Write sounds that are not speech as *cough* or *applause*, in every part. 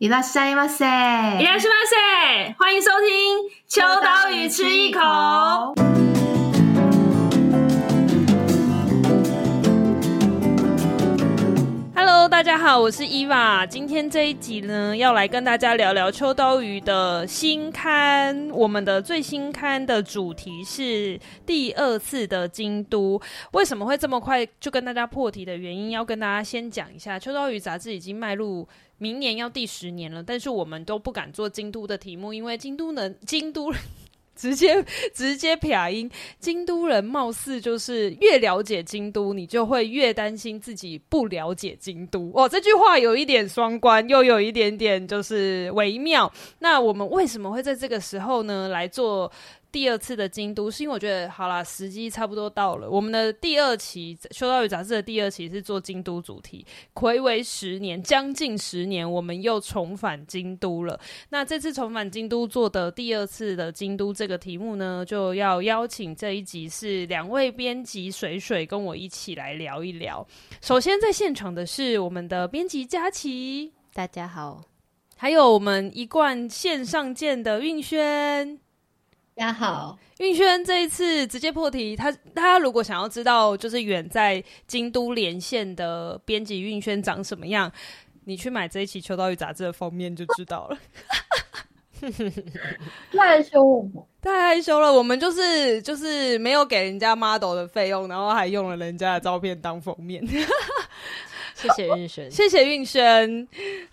いらっしゃいませ，いらっしゃいませ，欢迎收听秋刀鱼吃一口。Hello，大家好，我是伊娃。今天这一集呢，要来跟大家聊聊秋刀鱼的新刊。我们的最新刊的主题是第二次的京都。为什么会这么快就跟大家破题的原因，要跟大家先讲一下。秋刀鱼杂志已经迈入。 明年要第十年了，但是我们都不敢做京都的题目，因为京都人，京都人 *laughs* 直接直接撇音，京都人貌似就是越了解京都，你就会越担心自己不了解京都。哦，这句话有一点双关，又有一点点就是微妙。那我们为什么会在这个时候呢来做？第二次的京都，是因为我觉得好啦，时机差不多到了。我们的第二期《修道与》杂志的第二期是做京都主题，睽违十年，将近十年，我们又重返京都了。那这次重返京都做的第二次的京都这个题目呢，就要邀请这一集是两位编辑水水跟我一起来聊一聊。首先在现场的是我们的编辑佳琪，大家好，还有我们一贯线上见的运轩。大家好，运轩这一次直接破题，他他如果想要知道就是远在京都连线的编辑运轩长什么样，你去买这一期《秋刀鱼》杂志的封面就知道了。*laughs* 太害羞了，太害羞了，我们就是就是没有给人家 model 的费用，然后还用了人家的照片当封面。*laughs* 谢谢运轩，谢谢运轩。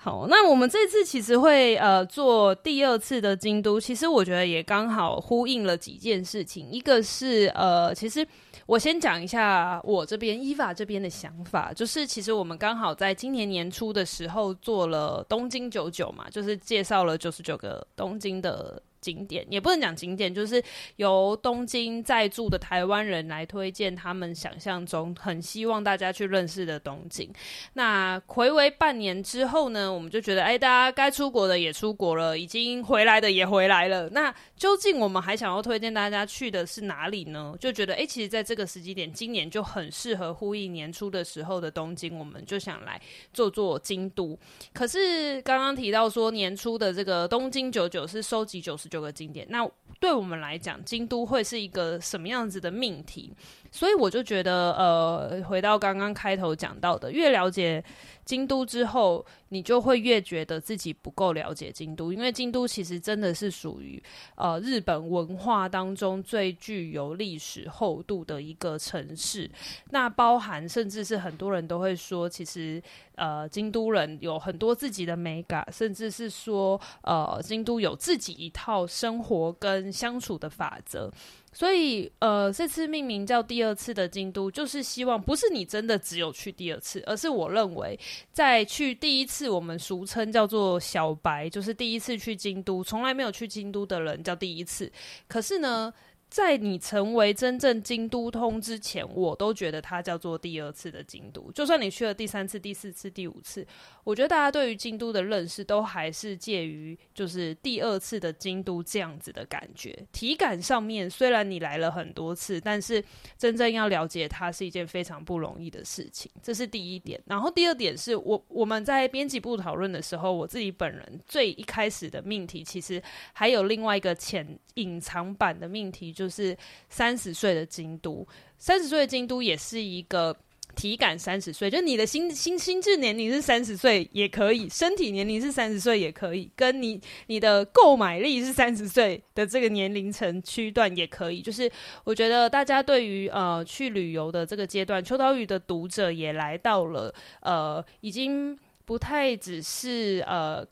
好，那我们这次其实会呃做第二次的京都，其实我觉得也刚好呼应了几件事情。一个是呃，其实我先讲一下我这边伊法这边的想法，就是其实我们刚好在今年年初的时候做了东京九九嘛，就是介绍了九十九个东京的。景点也不能讲景点，就是由东京在住的台湾人来推荐他们想象中很希望大家去认识的东京。那回违半年之后呢，我们就觉得，哎，大家该出国的也出国了，已经回来的也回来了。那究竟我们还想要推荐大家去的是哪里呢？就觉得，哎，其实在这个时机点，今年就很适合呼应年初的时候的东京，我们就想来做做京都。可是刚刚提到说，年初的这个东京九九是收集九十九。有个经典，那对我们来讲，京都会是一个什么样子的命题？所以我就觉得，呃，回到刚刚开头讲到的，越了解京都之后，你就会越觉得自己不够了解京都，因为京都其实真的是属于呃日本文化当中最具有历史厚度的一个城市。那包含甚至是很多人都会说，其实呃京都人有很多自己的美感，甚至是说呃京都有自己一套生活跟相处的法则。所以，呃，这次命名叫第二次的京都，就是希望不是你真的只有去第二次，而是我认为在去第一次，我们俗称叫做小白，就是第一次去京都，从来没有去京都的人叫第一次。可是呢，在你成为真正京都通之前，我都觉得它叫做第二次的京都。就算你去了第三次、第四次、第五次，我觉得大家对于京都的认识都还是介于就是第二次的京都这样子的感觉。体感上面，虽然你来了很多次，但是真正要了解它是一件非常不容易的事情。这是第一点。然后第二点是我我们在编辑部讨论的时候，我自己本人最一开始的命题，其实还有另外一个潜隐藏版的命题。就就是三十岁的京都，三十岁的京都也是一个体感三十岁，就你的心心心智年龄是三十岁也可以，身体年龄是三十岁也可以，跟你你的购买力是三十岁的这个年龄层区段也可以。就是我觉得大家对于呃去旅游的这个阶段，秋刀鱼的读者也来到了呃，已经不太只是呃。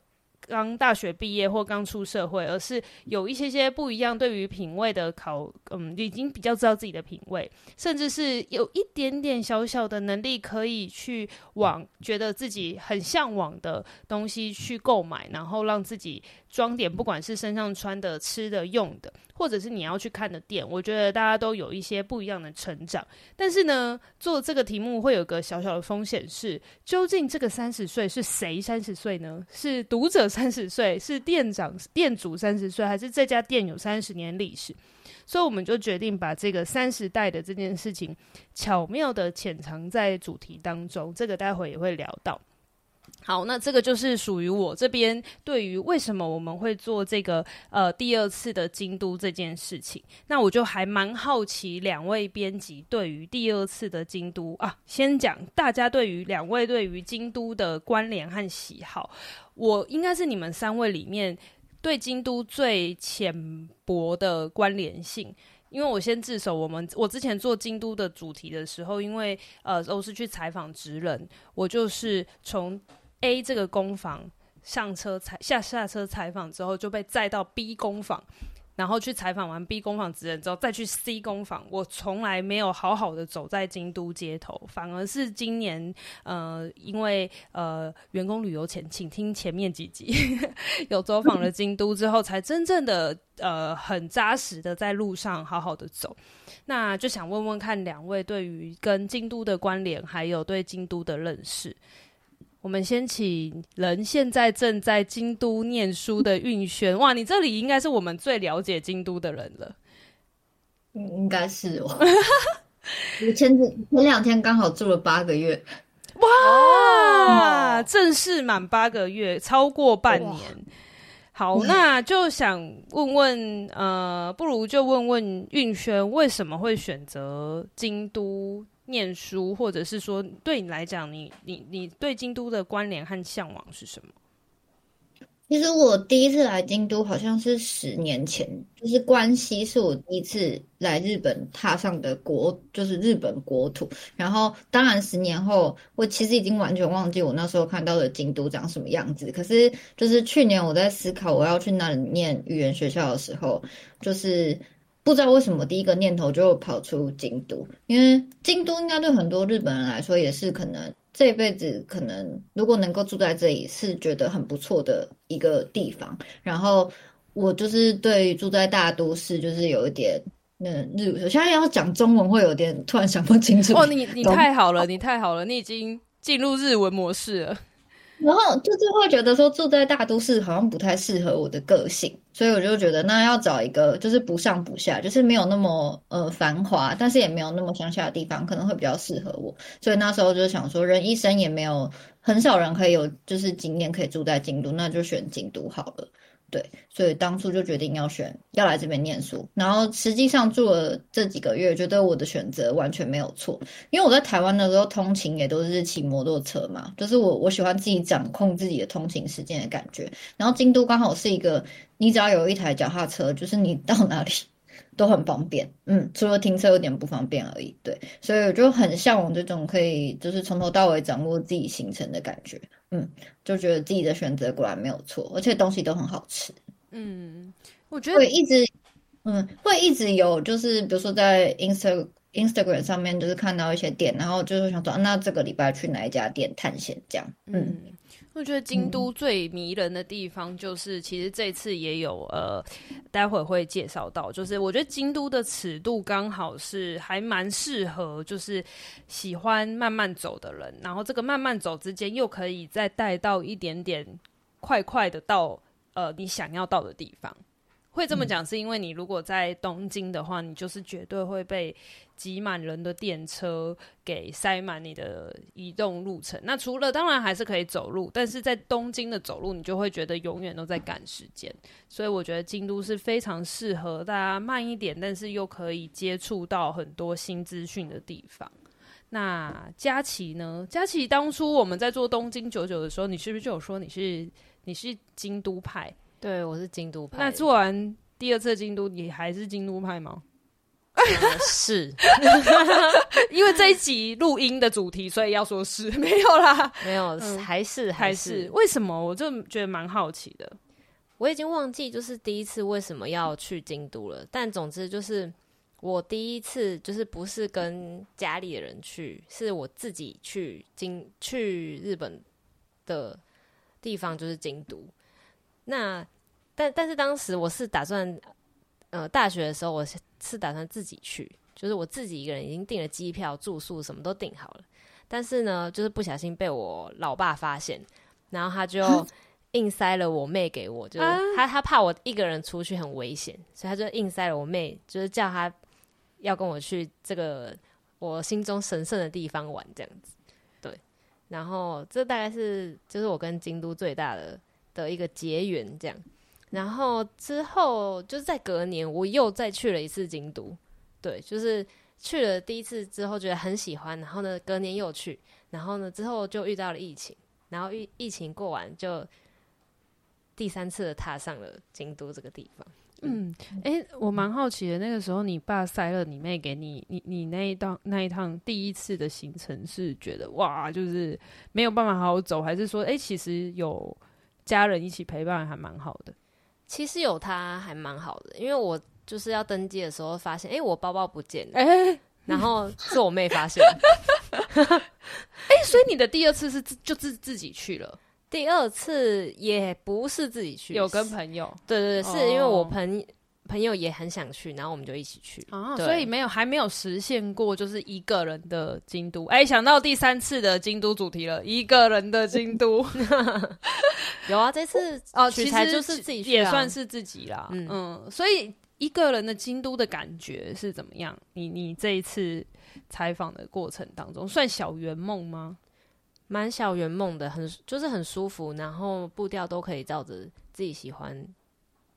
刚大学毕业或刚出社会，而是有一些些不一样对于品味的考，嗯，已经比较知道自己的品味，甚至是有一点点小小的能力，可以去往觉得自己很向往的东西去购买，然后让自己装点，不管是身上穿的、吃的、用的。或者是你要去看的店，我觉得大家都有一些不一样的成长。但是呢，做这个题目会有个小小的风险是，究竟这个三十岁是谁三十岁呢？是读者三十岁，是店长、店主三十岁，还是这家店有三十年历史？所以我们就决定把这个三十代的这件事情巧妙地潜藏在主题当中。这个待会也会聊到。好，那这个就是属于我这边对于为什么我们会做这个呃第二次的京都这件事情。那我就还蛮好奇两位编辑对于第二次的京都啊，先讲大家对于两位对于京都的关联和喜好。我应该是你们三位里面对京都最浅薄的关联性，因为我先自首。我们我之前做京都的主题的时候，因为呃都是去采访职人，我就是从。A 这个工坊上车采下下车采访之后，就被载到 B 工坊，然后去采访完 B 工坊职人之后，再去 C 工坊。我从来没有好好的走在京都街头，反而是今年呃，因为呃员工旅游前，请听前面几集 *laughs* 有走访了京都之后，才真正的呃很扎实的在路上好好的走。那就想问问看两位对于跟京都的关联，还有对京都的认识。我们先请人现在正在京都念书的运轩，哇，你这里应该是我们最了解京都的人了。嗯，应该是我。我前前两天刚好住了八个月，哇，正式满八个月，超过半年。好，那就想问问，呃，不如就问问运轩，为什么会选择京都？念书，或者是说，对你来讲，你你你对京都的关联和向往是什么？其实我第一次来京都好像是十年前，就是关西是我第一次来日本踏上的国，就是日本国土。然后，当然十年后，我其实已经完全忘记我那时候看到的京都长什么样子。可是，就是去年我在思考我要去哪里念语言学校的时候，就是。不知道为什么第一个念头就跑出京都，因为京都应该对很多日本人来说也是可能这辈子可能如果能够住在这里是觉得很不错的一个地方。然后我就是对住在大都市就是有一点嗯日，我现在要讲中文会有点突然想不清楚。哦，你你太好了，你太好了，你已经进入日文模式了。然后就是会觉得说住在大都市好像不太适合我的个性，所以我就觉得那要找一个就是不上不下，就是没有那么呃繁华，但是也没有那么乡下的地方，可能会比较适合我。所以那时候就想说，人一生也没有很少人可以有就是经验可以住在京都，那就选京都好了。对，所以当初就决定要选要来这边念书，然后实际上住了这几个月，觉得我的选择完全没有错，因为我在台湾的时候通勤也都是骑摩托车嘛，就是我我喜欢自己掌控自己的通勤时间的感觉，然后京都刚好是一个，你只要有一台脚踏车，就是你到哪里都很方便，嗯，除了停车有点不方便而已，对，所以我就很向往这种可以就是从头到尾掌握自己行程的感觉。嗯，就觉得自己的选择果然没有错，而且东西都很好吃。嗯，我觉得会一直，嗯，会一直有，就是比如说在 Insta Instagram 上面，就是看到一些店，然后就是想说，啊，那这个礼拜去哪一家店探险这样。嗯。嗯我觉得京都最迷人的地方就是，其实这次也有呃，待会会介绍到，就是我觉得京都的尺度刚好是还蛮适合，就是喜欢慢慢走的人，然后这个慢慢走之间又可以再带到一点点快快的到呃你想要到的地方。会这么讲，是因为你如果在东京的话，你就是绝对会被挤满人的电车给塞满你的移动路程。那除了当然还是可以走路，但是在东京的走路，你就会觉得永远都在赶时间。所以我觉得京都是非常适合大家慢一点，但是又可以接触到很多新资讯的地方。那佳琪呢？佳琪当初我们在做东京九九的时候，你是不是就有说你是你是京都派？对，我是京都派。那做完第二次京都，你还是京都派吗？呃、是，*laughs* 因为这一集录音的主题，所以要说是 *laughs* 没有啦，没有，嗯、还是还是，还是为什么？我就觉得蛮好奇的。我已经忘记就是第一次为什么要去京都了，但总之就是我第一次就是不是跟家里的人去，是我自己去京去日本的地方，就是京都。那但但是当时我是打算，呃，大学的时候我是是打算自己去，就是我自己一个人已经订了机票、住宿，什么都订好了。但是呢，就是不小心被我老爸发现，然后他就硬塞了我妹给我，就是他他怕我一个人出去很危险，所以他就硬塞了我妹，就是叫他要跟我去这个我心中神圣的地方玩这样子。对，然后这大概是就是我跟京都最大的的一个结缘这样。然后之后就是在隔年我又再去了一次京都，对，就是去了第一次之后觉得很喜欢，然后呢隔年又去，然后呢之后就遇到了疫情，然后疫疫情过完就第三次的踏上了京都这个地方。嗯，哎、我蛮好奇的，那个时候你爸塞了你妹给你，你你那一趟那一趟第一次的行程是觉得哇，就是没有办法好好走，还是说哎、其实有家人一起陪伴还蛮好的？其实有他还蛮好的，因为我就是要登机的时候发现，哎、欸，我包包不见了，然后是我妹发现，*laughs* 哎、欸，所以你的第二次是自就自自己去了。第二次也不是自己去，有跟朋友。对对对，是因为我朋朋友也很想去，然后我们就一起去。啊，所以没有还没有实现过，就是一个人的京都。哎，想到第三次的京都主题了，一个人的京都。*laughs* 有啊，这次哦，其实就是自己去，也算是自己啦。嗯嗯，所以一个人的京都的感觉是怎么样？你你这一次采访的过程当中，算小圆梦吗？蛮小圆梦的，很就是很舒服，然后步调都可以照着自己喜欢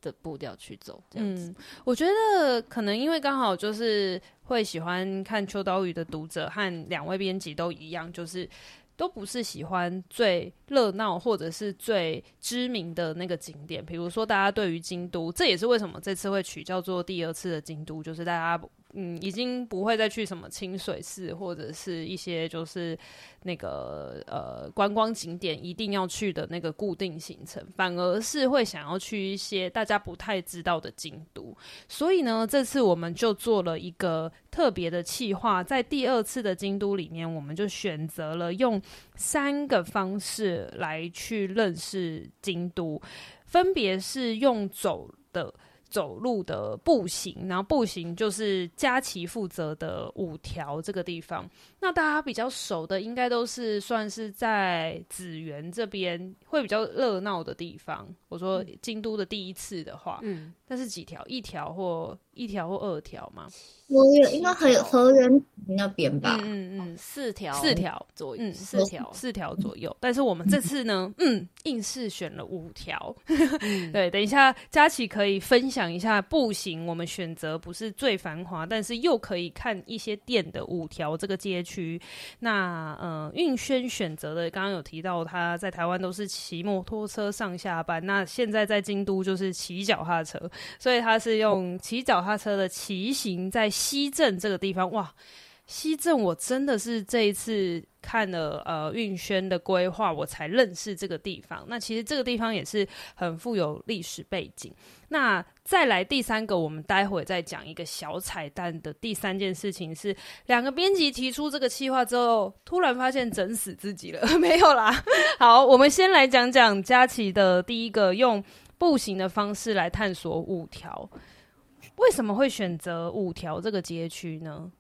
的步调去走，这样子。我觉得可能因为刚好就是会喜欢看秋刀鱼的读者和两位编辑都一样，就是都不是喜欢最热闹或者是最知名的那个景点。比如说，大家对于京都，这也是为什么这次会取叫做第二次的京都，就是大家。嗯，已经不会再去什么清水寺或者是一些就是那个呃观光景点一定要去的那个固定行程，反而是会想要去一些大家不太知道的京都。所以呢，这次我们就做了一个特别的企划，在第二次的京都里面，我们就选择了用三个方式来去认识京都，分别是用走的。走路的步行，然后步行就是佳琪负责的五条这个地方。那大家比较熟的，应该都是算是在紫园这边会比较热闹的地方。我说京都的第一次的话，嗯，那是几条？一条或一条或二条吗？我有应该还有河源那边吧？嗯嗯，四条四条左右，嗯，四条四条左右。但是我们这次呢，嗯，硬是选了五条。*laughs* 对，等一下佳琪可以分享一下步行，我们选择不是最繁华，但是又可以看一些店的五条这个街区。那呃，运轩选择的刚刚有提到他在台湾都是骑摩托车上下班，那现在在京都就是骑脚踏车，所以他是用骑脚踏车的骑行在。西镇这个地方，哇，西镇我真的是这一次看了呃运轩的规划，我才认识这个地方。那其实这个地方也是很富有历史背景。那再来第三个，我们待会再讲一个小彩蛋的第三件事情是，两个编辑提出这个计划之后，突然发现整死自己了，*laughs* 没有啦。好，我们先来讲讲佳琪的第一个用步行的方式来探索五条。为什么会选择五条这个街区呢？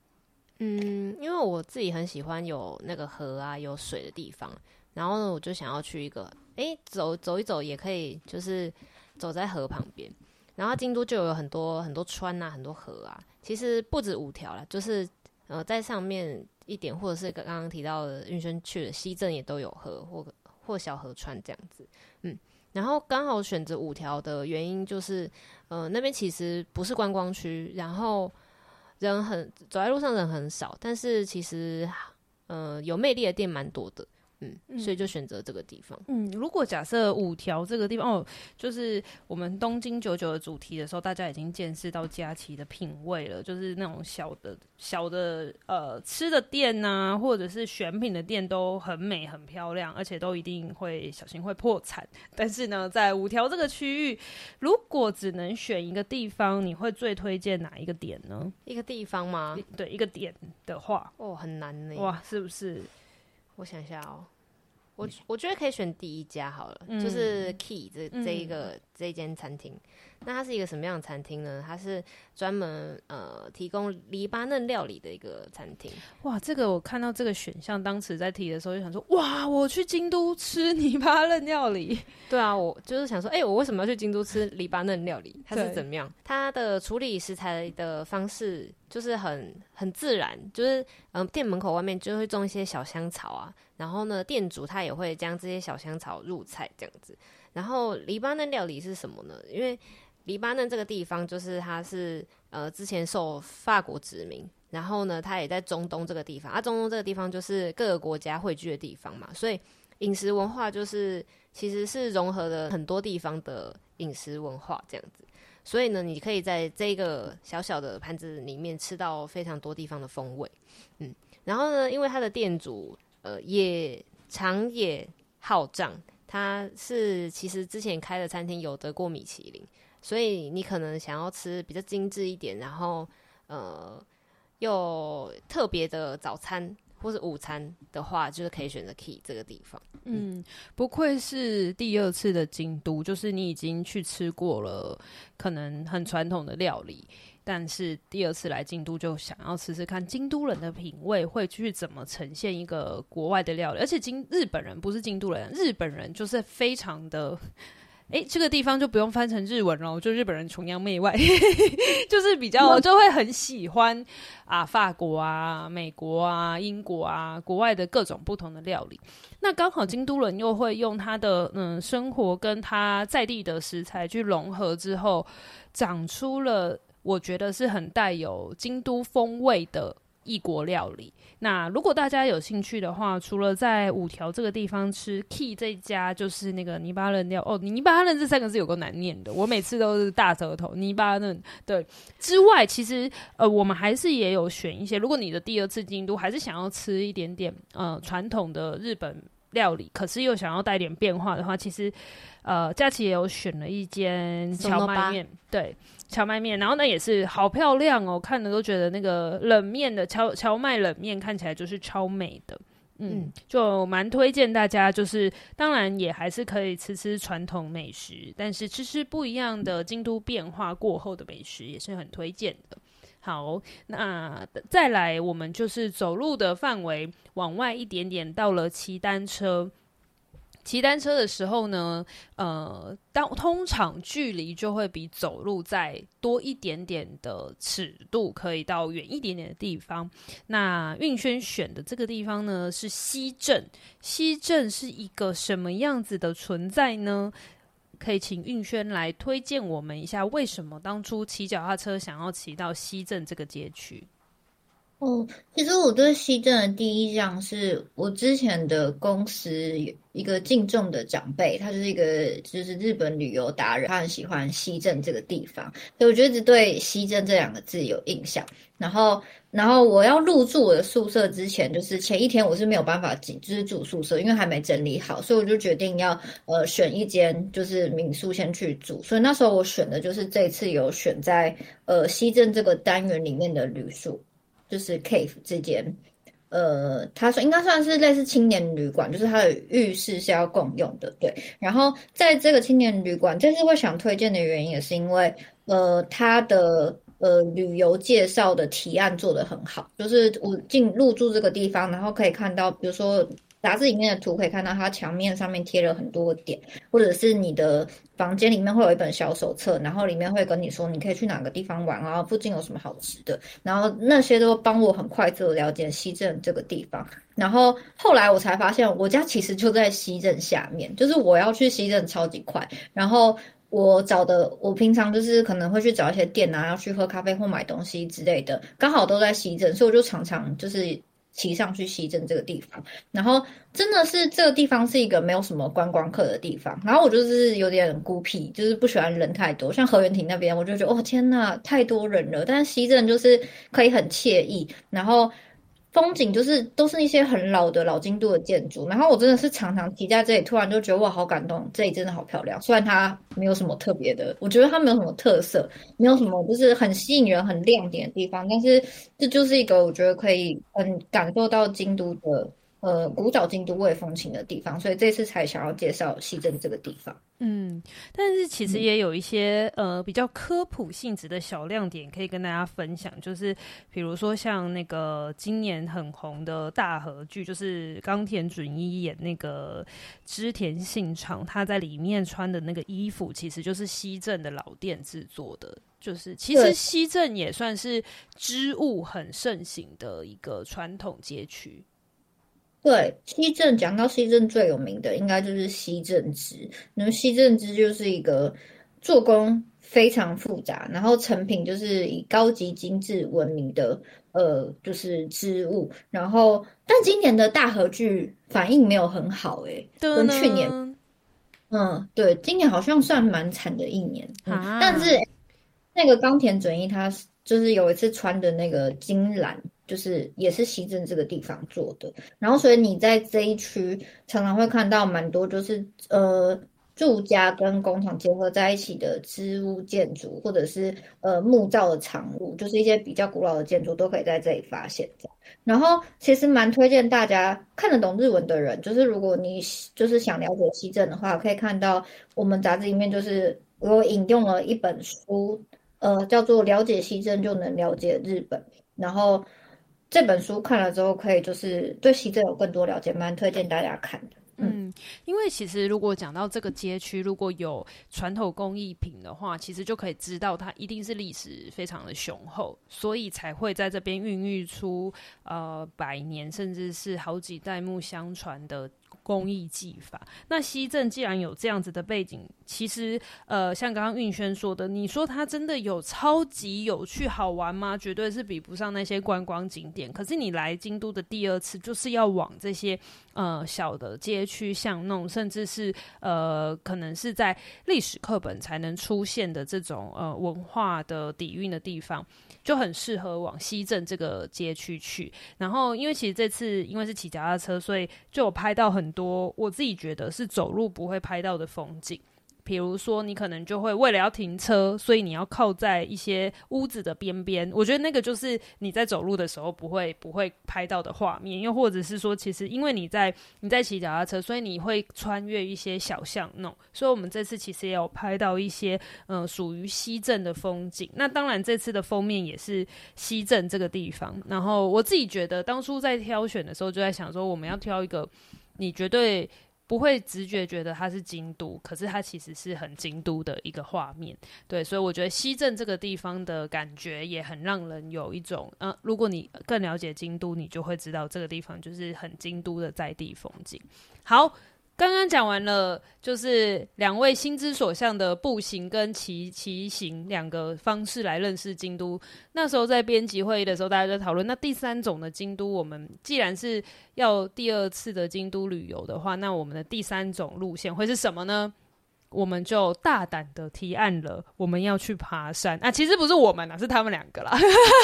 嗯，因为我自己很喜欢有那个河啊、有水的地方，然后呢，我就想要去一个，哎、走走一走也可以，就是走在河旁边。然后京都就有很多很多川啊，很多河啊。其实不止五条啦，就是呃，在上面一点，或者是刚刚提到的运轩去的西镇也都有河或或小河川这样子，嗯。然后刚好选择五条的原因就是，呃，那边其实不是观光区，然后人很走在路上人很少，但是其实，呃，有魅力的店蛮多的。嗯，所以就选择这个地方。嗯，如果假设五条这个地方哦，就是我们东京九九的主题的时候，大家已经见识到佳琪的品味了，就是那种小的小的呃吃的店呐、啊，或者是选品的店都很美很漂亮，而且都一定会小心会破产。*laughs* 但是呢，在五条这个区域，如果只能选一个地方，你会最推荐哪一个点呢？一个地方吗？对，一个点的话，哦，很难呢。哇，是不是？我想一下哦，我我觉得可以选第一家好了，嗯、就是 Key 这这一个、嗯、这一间餐厅。那它是一个什么样的餐厅呢？它是专门呃提供黎巴嫩料理的一个餐厅。哇，这个我看到这个选项，当时在提的时候就想说，哇，我去京都吃黎巴嫩料理。对啊，我就是想说，哎、欸，我为什么要去京都吃黎巴嫩料理？它是怎么样？它的处理食材的方式就是很很自然，就是嗯，店门口外面就会种一些小香草啊，然后呢，店主他也会将这些小香草入菜这样子。然后黎巴嫩料理是什么呢？因为黎巴嫩这个地方就是它是呃之前受法国殖民，然后呢，它也在中东这个地方啊，中东这个地方就是各个国家汇聚的地方嘛，所以饮食文化就是其实是融合了很多地方的饮食文化这样子。所以呢，你可以在这个小小的盘子里面吃到非常多地方的风味，嗯，然后呢，因为他的店主呃也长野浩丈，他是其实之前开的餐厅有得过米其林，所以你可能想要吃比较精致一点，然后呃又特别的早餐。或是午餐的话，就是可以选择 Key 这个地方。嗯，不愧是第二次的京都，就是你已经去吃过了，可能很传统的料理，但是第二次来京都就想要吃吃看京都人的品味会去怎么呈现一个国外的料理，而且京日本人不是京都人，日本人就是非常的。哎，这个地方就不用翻成日文了，就日本人崇洋媚外，*laughs* 就是比较就会很喜欢啊，法国啊、美国啊、英国啊，国外的各种不同的料理。那刚好京都人又会用他的嗯生活跟他在地的食材去融合之后，长出了我觉得是很带有京都风味的。异国料理。那如果大家有兴趣的话，除了在五条这个地方吃 Key 这家，就是那个泥巴嫩料哦，泥巴嫩这三个字有个难念的，我每次都是大舌头。泥巴嫩对之外，其实呃，我们还是也有选一些。如果你的第二次京都还是想要吃一点点呃传统的日本料理，可是又想要带点变化的话，其实呃，佳琪也有选了一间荞麦面，对。荞麦面，然后那也是好漂亮哦，看的都觉得那个冷面的荞荞麦冷面看起来就是超美的，嗯，嗯就蛮推荐大家，就是当然也还是可以吃吃传统美食，但是吃吃不一样的京都变化过后的美食也是很推荐的。好，那再来我们就是走路的范围往外一点点，到了骑单车。骑单车的时候呢，呃，当通常距离就会比走路再多一点点的尺度，可以到远一点点的地方。那运轩选的这个地方呢，是西镇。西镇是一个什么样子的存在呢？可以请运轩来推荐我们一下，为什么当初骑脚踏车想要骑到西镇这个街区？哦，其实我对西镇的第一印象是我之前的公司有一个敬重的长辈，他就是一个就是日本旅游达人，他很喜欢西镇这个地方，所以我就一直对西镇这两个字有印象。然后，然后我要入住我的宿舍之前，就是前一天我是没有办法进，就是住宿舍，因为还没整理好，所以我就决定要呃选一间就是民宿先去住。所以那时候我选的就是这次有选在呃西镇这个单元里面的旅宿。就是 Cave 这间，呃，他说应该算是类似青年旅馆，就是它的浴室是要共用的，对。然后在这个青年旅馆，这次会想推荐的原因也是因为，呃，它的呃旅游介绍的提案做得很好，就是我进入住这个地方，然后可以看到，比如说。杂志里面的图可以看到，它墙面上面贴了很多点，或者是你的房间里面会有一本小手册，然后里面会跟你说你可以去哪个地方玩啊，附近有什么好吃的，然后那些都帮我很快速的了解西镇这个地方。然后后来我才发现，我家其实就在西镇下面，就是我要去西镇超级快。然后我找的，我平常就是可能会去找一些店啊，要去喝咖啡或买东西之类的，刚好都在西镇，所以我就常常就是。骑上去西镇这个地方，然后真的是这个地方是一个没有什么观光客的地方，然后我就是有点孤僻，就是不喜欢人太多。像河原町那边，我就觉得哦天呐，太多人了。但是西镇就是可以很惬意，然后。风景就是都是一些很老的老京都的建筑，然后我真的是常常骑在这里，突然就觉得哇，好感动，这里真的好漂亮。虽然它没有什么特别的，我觉得它没有什么特色，没有什么就是很吸引人、很亮点的地方，但是这就是一个我觉得可以很感受到京都的呃古早京都味风情的地方，所以这次才想要介绍西镇这个地方。嗯，但是其实也有一些、嗯、呃比较科普性质的小亮点可以跟大家分享，就是比如说像那个今年很红的大河剧，就是冈田准一演那个织田信长，他在里面穿的那个衣服，其实就是西镇的老店制作的。就是其实西镇也算是织物很盛行的一个传统街区。对，西镇讲到西镇最有名的，应该就是西镇织。那么西镇织就是一个做工非常复杂，然后成品就是以高级精致闻名的，呃，就是织物。然后，但今年的大和剧反应没有很好，欸，哎，跟去年，嗯，对，今年好像算蛮惨的一年。嗯啊，但是。那个冈田准一，他就是有一次穿的那个金兰，就是也是西镇这个地方做的。然后，所以你在这一区常常会看到蛮多，就是呃住家跟工厂结合在一起的织物建筑，或者是呃木造的长屋，就是一些比较古老的建筑都可以在这里发现。然后，其实蛮推荐大家看得懂日文的人，就是如果你就是想了解西镇的话，可以看到我们杂志里面就是我引用了一本书。呃，叫做了解西镇就能了解日本。然后这本书看了之后，可以就是对西镇有更多了解，蛮推荐大家看的。嗯，因为其实如果讲到这个街区，如果有传统工艺品的话，其实就可以知道它一定是历史非常的雄厚，所以才会在这边孕育出呃百年甚至是好几代目相传的。工艺技法，那西镇既然有这样子的背景，其实呃，像刚刚运轩说的，你说它真的有超级有趣好玩吗？绝对是比不上那些观光景点。可是你来京都的第二次，就是要往这些呃小的街区巷弄，甚至是呃可能是在历史课本才能出现的这种呃文化的底蕴的地方。就很适合往西镇这个街区去，然后因为其实这次因为是骑脚踏车，所以就有拍到很多我自己觉得是走路不会拍到的风景。比如说，你可能就会为了要停车，所以你要靠在一些屋子的边边。我觉得那个就是你在走路的时候不会不会拍到的画面。又或者是说，其实因为你在你在骑脚踏车，所以你会穿越一些小巷弄。所以我们这次其实也有拍到一些嗯属于西镇的风景。那当然，这次的封面也是西镇这个地方。然后我自己觉得，当初在挑选的时候，就在想说，我们要挑一个你绝对。不会直觉觉得它是京都，可是它其实是很京都的一个画面，对，所以我觉得西镇这个地方的感觉也很让人有一种，呃，如果你更了解京都，你就会知道这个地方就是很京都的在地风景。好。刚刚讲完了，就是两位心之所向的步行跟骑骑行两个方式来认识京都。那时候在编辑会议的时候，大家在讨论，那第三种的京都，我们既然是要第二次的京都旅游的话，那我们的第三种路线会是什么呢？我们就大胆的提案了，我们要去爬山啊！其实不是我们啦，是他们两个啦，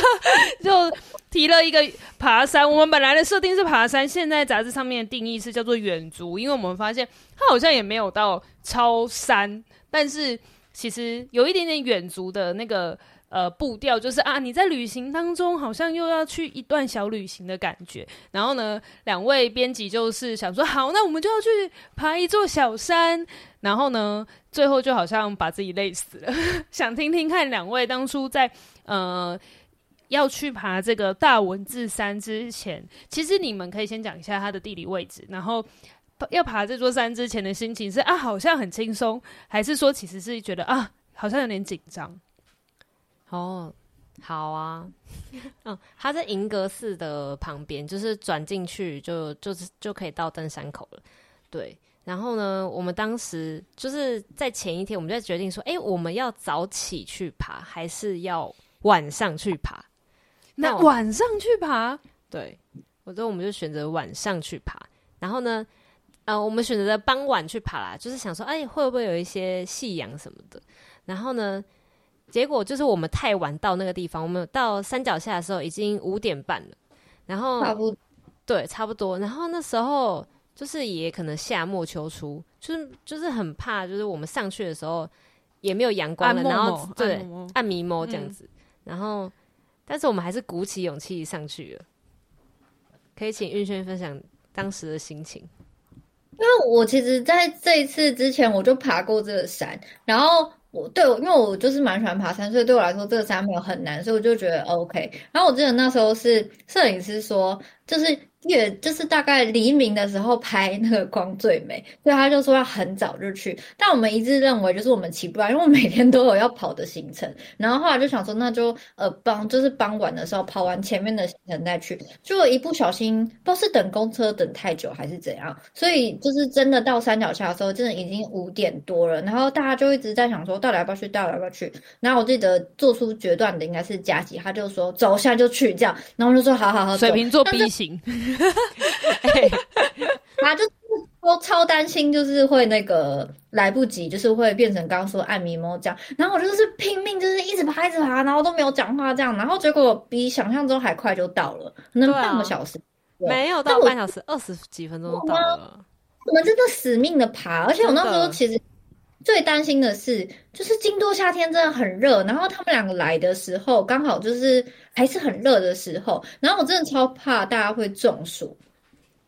*laughs* 就提了一个爬山。我们本来的设定是爬山，现在杂志上面的定义是叫做远足，因为我们发现它好像也没有到超山，但是其实有一点点远足的那个。呃，步调就是啊，你在旅行当中好像又要去一段小旅行的感觉。然后呢，两位编辑就是想说，好，那我们就要去爬一座小山。然后呢，最后就好像把自己累死了。*laughs* 想听听看，两位当初在呃要去爬这个大文字山之前，其实你们可以先讲一下它的地理位置。然后要爬这座山之前的心情是啊，好像很轻松，还是说其实是觉得啊，好像有点紧张？哦，好啊，*laughs* 嗯，它在银阁寺的旁边，就是转进去就就是就可以到登山口了。对，然后呢，我们当时就是在前一天，我们就在决定说，哎、欸，我们要早起去爬，还是要晚上去爬？那晚上去爬？对，我说我们就选择晚上去爬。然后呢，呃，我们选择的傍晚去爬啦，就是想说，哎、欸，会不会有一些夕阳什么的？然后呢？结果就是我们太晚到那个地方，我们到山脚下的时候已经五点半了，然后差不多，对，差不多。然后那时候就是也可能夏末秋初，就是就是很怕，就是我们上去的时候也没有阳光了，然后对暗迷蒙这样子。然后，但是我们还是鼓起勇气上去了。可以请运轩分享当时的心情？因为我其实在这一次之前我就爬过这个山，然后我对，因为我就是蛮喜欢爬山，所以对我来说这个山没有很难，所以我就觉得 OK。然后我记得那时候是摄影师说，就是。月就是大概黎明的时候拍那个光最美，所以他就说要很早就去。但我们一致认为就是我们起不来，因为我每天都有要跑的行程。然后后来就想说，那就呃傍就是傍晚的时候跑完前面的行程再去。结果一不小心，不知道是等公车等太久还是怎样，所以就是真的到山脚下的时候，真的已经五点多了。然后大家就一直在想说，到底要不要去？到底要不要去？然后我记得做出决断的应该是佳琪，他就说走下就去这样。然后我就说好好好，水瓶座 B 型。欸、*laughs* 他就是都超担心，就是会那个来不及，就是会变成刚刚说暗迷蒙这样。然后我就是拼命，就是一直爬，一直爬，然后都没有讲话这样。然后结果比想象中还快就到了，可能半个小时，啊、没有到半小时，二十几分钟就到了。我们真的死命的爬，而且我那时候其实最担心的是，就是京都夏天真的很热，然后他们两个来的时候刚好就是还是很热的时候，然后我真的超怕大家会中暑。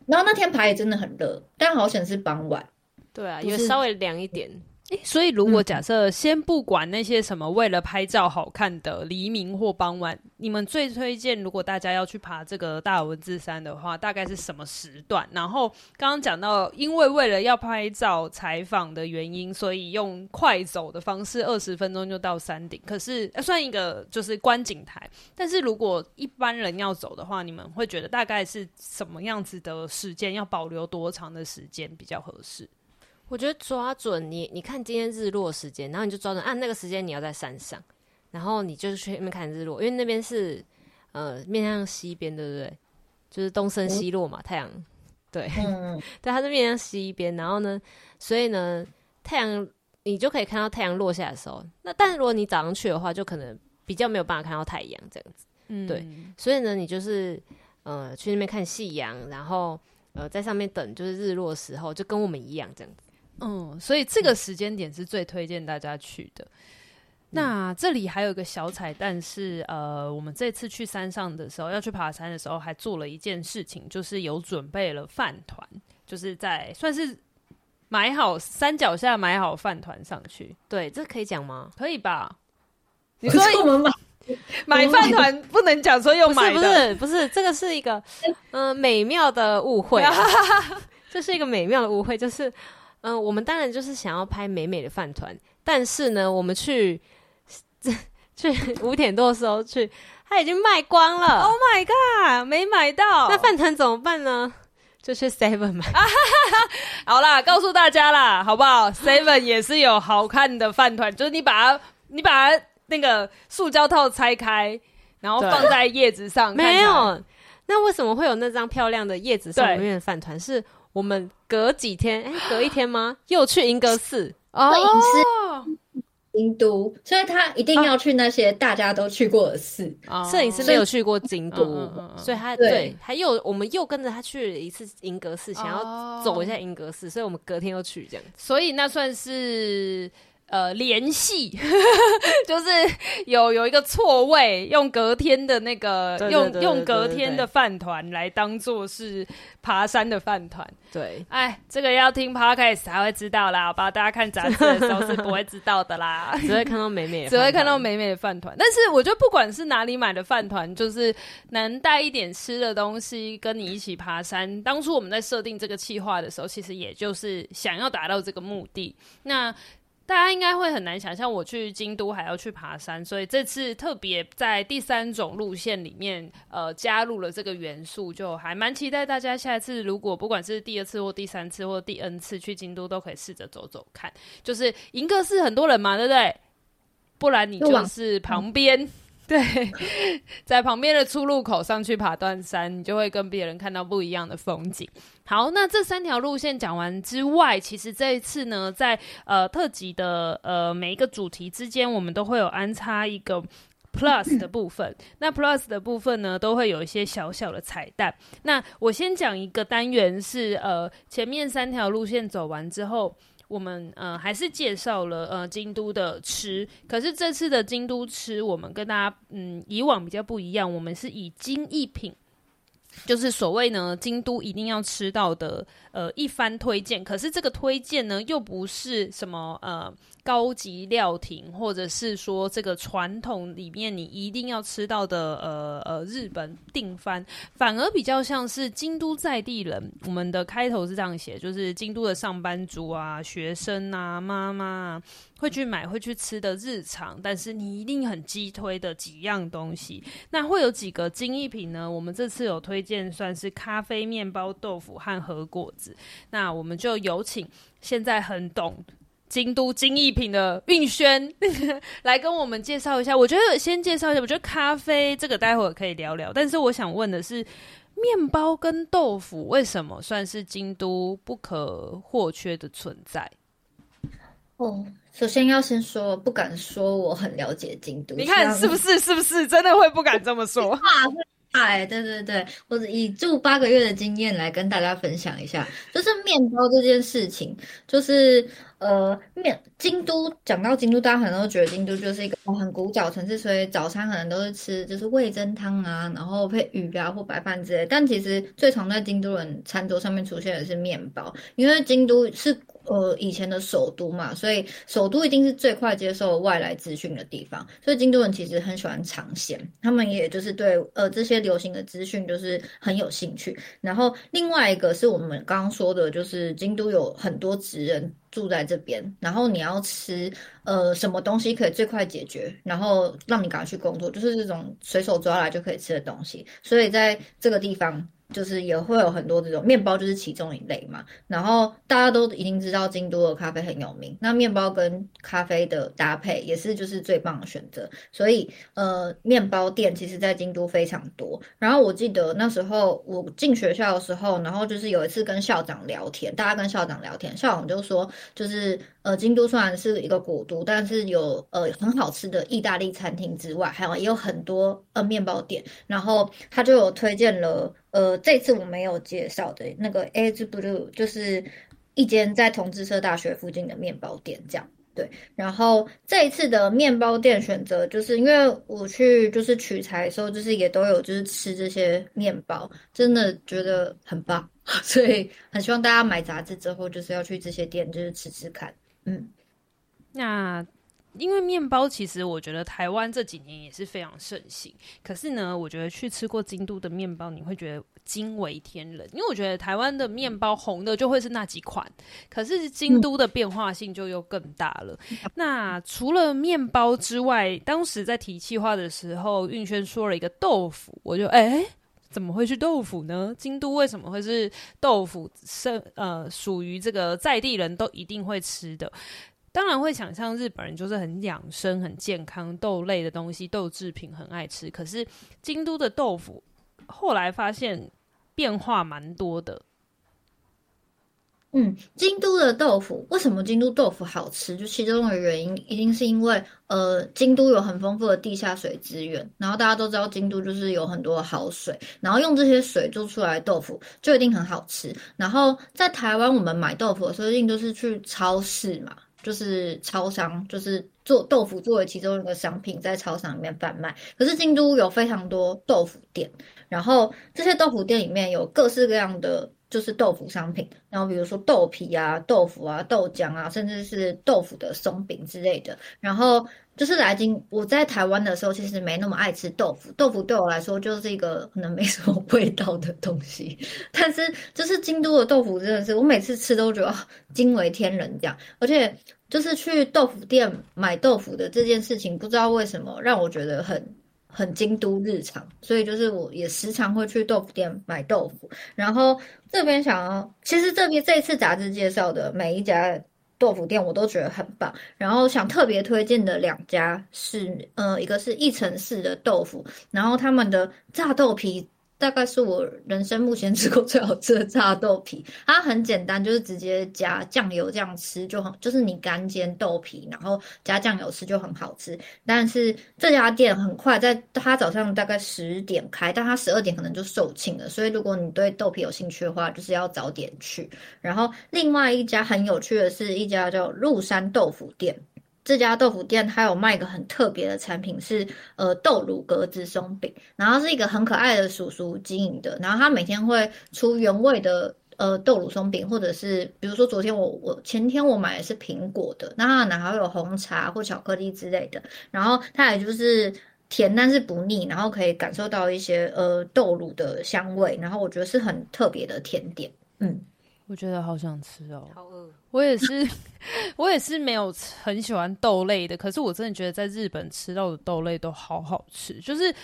然后那天爬也真的很热，但好险是傍晚。对啊，有稍微凉一点。诶，所以如果假设先不管那些什么为了拍照好看的黎明或傍晚，你们最推荐如果大家要去爬这个大文字山的话，大概是什么时段？然后刚刚讲到，因为为了要拍照采访的原因，所以用快走的方式，二十分钟就到山顶。可是算一个就是观景台，但是如果一般人要走的话，你们会觉得大概是什么样子的时间？要保留多长的时间比较合适？我觉得抓准你，你看今天日落时间，然后你就抓准按、啊、那个时间你要在山上，然后你就是去那边看日落，因为那边是呃面向西边，对不对？就是东升西落嘛，太阳对，*laughs* 嗯、对，它是面向西边，然后呢，所以呢，太阳你就可以看到太阳落下的时候。那但是如果你早上去的话，就可能比较没有办法看到太阳这样子，嗯，对，所以呢，你就是呃去那边看夕阳，然后呃在上面等就是日落的时候，就跟我们一样这样子。嗯，所以这个时间点是最推荐大家去的。嗯、那这里还有一个小彩蛋是，呃，我们这次去山上的时候，要去爬山的时候，还做了一件事情，就是有准备了饭团，就是在算是买好山脚下买好饭团上去。对，这可以讲吗？可以吧？你说我们买 *laughs* 买饭团不能讲说用买的，不是不是，不是，这个是一个嗯、呃、美妙的误会，*laughs* 这是一个美妙的误会，就是。嗯、呃，我们当然就是想要拍美美的饭团，但是呢，我们去 *laughs* 去五点多的时候去，它已经卖光了。Oh my god，没买到。那饭团怎么办呢？就去 Seven 买。*laughs* 好啦，告诉大家啦，好不好？Seven 也是有好看的饭团，就是你把它，你把它那个塑胶套拆开，然后放在叶子上。没有。那为什么会有那张漂亮的叶子上面的饭团？是。我们隔几天，哎、欸，隔一天吗？又去银阁寺哦，摄影师京都，所以他一定要去那些大家都去过的寺。摄影师没有去过京都，所以他对，他又我们又跟着他去了一次银阁寺，想要走一下银阁寺，所以我们隔天又去这样。所以那算是。呃，联系 *laughs* 就是有有一个错位，用隔天的那个用用隔天的饭团来当做是爬山的饭团。对，哎，这个要听 podcast 才会知道啦，好吧？大家看杂志的时候是不会知道的啦，*laughs* 只会看到美美，*laughs* 只会看到美美的饭团。但是我觉得不管是哪里买的饭团，就是能带一点吃的东西跟你一起爬山。当初我们在设定这个计划的时候，其实也就是想要达到这个目的。那大家应该会很难想象，我去京都还要去爬山，所以这次特别在第三种路线里面，呃，加入了这个元素，就还蛮期待大家下一次，如果不管是第二次或第三次或第 N 次去京都，都可以试着走走看。就是银阁寺很多人嘛，对不对？不然你就是旁边。对，*laughs* 在旁边的出入口上去爬断山，你就会跟别人看到不一样的风景。好，那这三条路线讲完之外，其实这一次呢，在呃特辑的呃每一个主题之间，我们都会有安插一个 Plus 的部分。*laughs* 那 Plus 的部分呢，都会有一些小小的彩蛋。那我先讲一个单元是呃前面三条路线走完之后。我们呃还是介绍了呃京都的吃，可是这次的京都吃，我们跟大家嗯以往比较不一样，我们是以精一品就是所谓呢，京都一定要吃到的，呃，一番推荐。可是这个推荐呢，又不是什么呃高级料亭，或者是说这个传统里面你一定要吃到的，呃呃日本定番，反而比较像是京都在地人。我们的开头是这样写，就是京都的上班族啊、学生啊、妈妈啊。会去买、会去吃的日常，但是你一定很激推的几样东西。那会有几个精益品呢？我们这次有推荐，算是咖啡、面包、豆腐和和果子。那我们就有请现在很懂京都精益品的运轩 *laughs* 来跟我们介绍一下。我觉得先介绍一下，我觉得咖啡这个待会儿可以聊聊。但是我想问的是，面包跟豆腐为什么算是京都不可或缺的存在？哦，首先要先说，不敢说我很了解京都。你看是不是？是不是真的会不敢这么说？*laughs* 哎，对对对，我以住八个月的经验来跟大家分享一下，就是面包这件事情，就是呃，面京都讲到京都，大家可能都觉得京都就是一个很古早城市，所以早餐可能都是吃就是味噌汤啊，然后配鱼啊或白饭之类。但其实最常在京都人餐桌上面出现的是面包，因为京都是。呃，以前的首都嘛，所以首都一定是最快接受外来资讯的地方，所以京都人其实很喜欢尝鲜，他们也就是对呃这些流行的资讯就是很有兴趣。然后另外一个是我们刚刚说的，就是京都有很多职人住在这边，然后你要吃呃什么东西可以最快解决，然后让你赶快去工作，就是这种随手抓来就可以吃的东西，所以在这个地方。就是也会有很多这种面包，就是其中一类嘛。然后大家都已经知道京都的咖啡很有名，那面包跟咖啡的搭配也是就是最棒的选择。所以呃，面包店其实在京都非常多。然后我记得那时候我进学校的时候，然后就是有一次跟校长聊天，大家跟校长聊天，校长就说就是。呃，京都虽然是一个古都，但是有呃很好吃的意大利餐厅之外，还有也有很多呃面包店。然后他就有推荐了呃这次我没有介绍的那个 Edge Blue，就是一间在同志社大学附近的面包店，这样对。然后这一次的面包店选择，就是因为我去就是取材的时候，就是也都有就是吃这些面包，真的觉得很棒，*laughs* 所以很希望大家买杂志之后就是要去这些店就是吃吃看。嗯，那因为面包其实我觉得台湾这几年也是非常盛行。可是呢，我觉得去吃过京都的面包，你会觉得惊为天人。因为我觉得台湾的面包红的就会是那几款，可是京都的变化性就又更大了。嗯、那除了面包之外，当时在提气话的时候，运轩说了一个豆腐，我就哎。欸怎么会是豆腐呢？京都为什么会是豆腐？生呃，属于这个在地人都一定会吃的。当然会想象日本人就是很养生、很健康，豆类的东西、豆制品很爱吃。可是京都的豆腐后来发现变化蛮多的。嗯，京都的豆腐为什么京都豆腐好吃？就其中的原因，一定是因为呃，京都有很丰富的地下水资源，然后大家都知道京都就是有很多好水，然后用这些水做出来的豆腐就一定很好吃。然后在台湾，我们买豆腐的时候，一定都是去超市嘛，就是超商，就是做豆腐作为其中一个商品，在超商里面贩卖。可是京都有非常多豆腐店，然后这些豆腐店里面有各式各样的。就是豆腐商品，然后比如说豆皮啊、豆腐啊、豆浆啊，甚至是豆腐的松饼之类的。然后就是来京，我在台湾的时候，其实没那么爱吃豆腐。豆腐对我来说就是一个可能没什么味道的东西。但是就是京都的豆腐真的是，我每次吃都觉得惊为天人这样。而且就是去豆腐店买豆腐的这件事情，不知道为什么让我觉得很。很京都日常，所以就是我也时常会去豆腐店买豆腐。然后这边想要，其实这边这次杂志介绍的每一家豆腐店，我都觉得很棒。然后想特别推荐的两家是，呃，一个是一城市的豆腐，然后他们的炸豆皮。大概是我人生目前吃过最好吃的炸豆皮，它很简单，就是直接加酱油这样吃就很，就是你干煎豆皮，然后加酱油吃就很好吃。但是这家店很快，在它早上大概十点开，但它十二点可能就售罄了，所以如果你对豆皮有兴趣的话，就是要早点去。然后另外一家很有趣的是一家叫鹿山豆腐店。这家豆腐店它有卖一个很特别的产品是，呃豆乳格子松饼，然后是一个很可爱的叔叔经营的，然后他每天会出原味的呃豆乳松饼，或者是比如说昨天我我前天我买的是苹果的，那它哪还有红茶或巧克力之类的，然后它也就是甜但是不腻，然后可以感受到一些呃豆乳的香味，然后我觉得是很特别的甜点，嗯。我觉得好想吃哦，好饿。我也是，*laughs* 我也是没有很喜欢豆类的，可是我真的觉得在日本吃到的豆类都好好吃，就是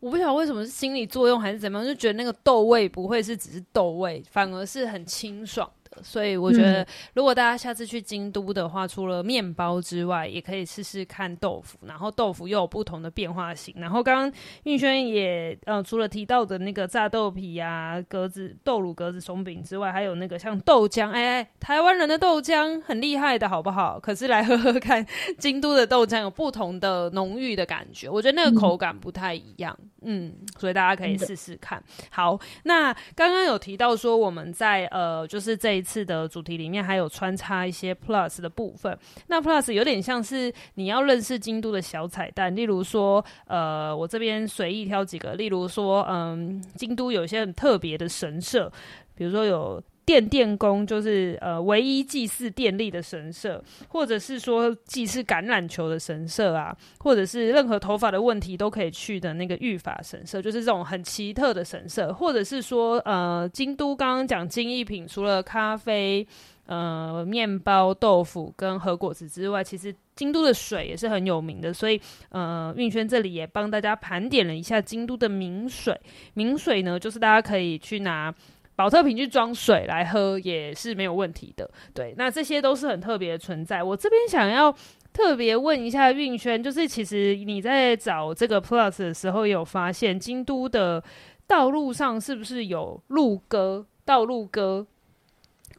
我不晓得为什么是心理作用还是怎么样，就觉得那个豆味不会是只是豆味，反而是很清爽。所以我觉得，如果大家下次去京都的话，除了面包之外，也可以试试看豆腐。然后豆腐又有不同的变化型。然后刚刚运轩也呃，除了提到的那个炸豆皮啊、格子豆乳格子松饼之外，还有那个像豆浆。哎哎，台湾人的豆浆很厉害的，好不好？可是来喝喝看，京都的豆浆有不同的浓郁的感觉，我觉得那个口感不太一样。嗯，所以大家可以试试看。好，那刚刚有提到说我们在呃，就是这一次的主题里面还有穿插一些 Plus 的部分。那 Plus 有点像是你要认识京都的小彩蛋，例如说，呃，我这边随意挑几个，例如说，嗯，京都有一些很特别的神社，比如说有。电电宫就是呃唯一祭祀电力的神社，或者是说祭祀橄榄球的神社啊，或者是任何头发的问题都可以去的那个御法神社，就是这种很奇特的神社，或者是说呃京都刚刚讲精艺品，除了咖啡、呃面包、豆腐跟和果子之外，其实京都的水也是很有名的，所以呃运轩这里也帮大家盘点了一下京都的名水，名水呢就是大家可以去拿。宝特瓶去装水来喝也是没有问题的，对，那这些都是很特别的存在。我这边想要特别问一下运轩，就是其实你在找这个 Plus 的时候，有发现京都的道路上是不是有路歌？道路歌，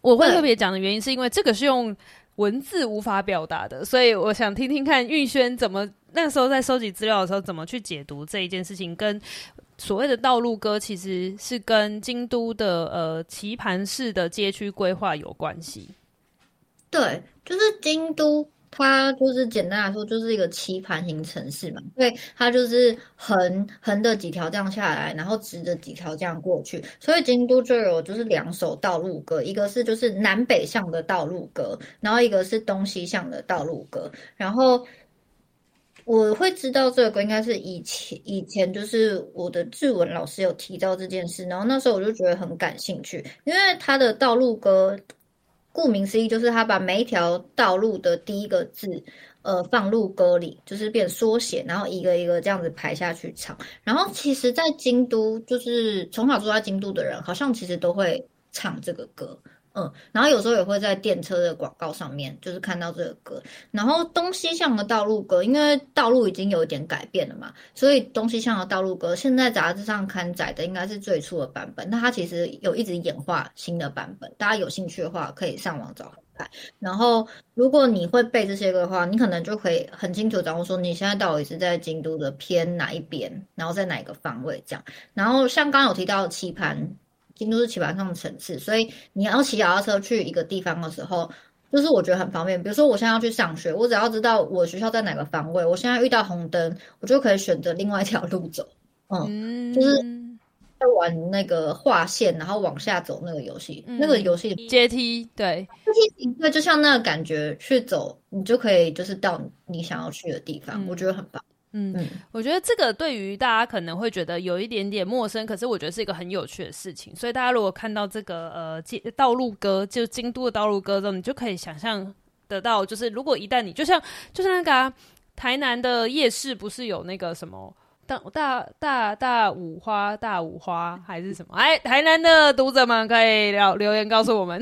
我会特别讲的原因是因为这个是用文字无法表达的，所以我想听听看运轩怎么那时候在收集资料的时候怎么去解读这一件事情跟。所谓的道路歌其实是跟京都的呃棋盘式的街区规划有关系。对，就是京都，它就是简单来说就是一个棋盘型城市嘛，对，它就是横横的几条这样下来，然后直的几条这样过去，所以京都就有就是两首道路歌，一个是就是南北向的道路歌，然后一个是东西向的道路歌，然后。我会知道这个歌，应该是以前以前就是我的志文老师有提到这件事，然后那时候我就觉得很感兴趣，因为他的道路歌，顾名思义就是他把每一条道路的第一个字，呃，放入歌里，就是变缩写，然后一个一个这样子排下去唱。然后其实，在京都，就是从小住在京都的人，好像其实都会唱这个歌。嗯，然后有时候也会在电车的广告上面，就是看到这个歌。然后东西向的道路歌，因为道路已经有一点改变了嘛，所以东西向的道路歌现在杂志上刊载的应该是最初的版本。那它其实有一直演化新的版本，大家有兴趣的话可以上网找看。然后如果你会背这些歌的话，你可能就可以很清楚掌握说你现在到底是在京都的偏哪一边，然后在哪个方位这样。然后像刚刚有提到的棋盘。京都是棋盘上的城市，所以你要骑脚踏车去一个地方的时候，就是我觉得很方便。比如说，我现在要去上学，我只要知道我学校在哪个方位，我现在遇到红灯，我就可以选择另外一条路走。嗯，就是在玩那个划线，然后往下走那个游戏，嗯、那个游戏阶梯，对，阶梯，对，就像那个感觉去走，你就可以就是到你想要去的地方，嗯、我觉得很棒。嗯，我觉得这个对于大家可能会觉得有一点点陌生，可是我觉得是一个很有趣的事情。所以大家如果看到这个呃街道路歌，就京都的道路歌中，你就可以想象得到，就是如果一旦你就像就像那个、啊、台南的夜市，不是有那个什么大大大大五花大五花还是什么？哎，台南的读者们可以留留言告诉我们，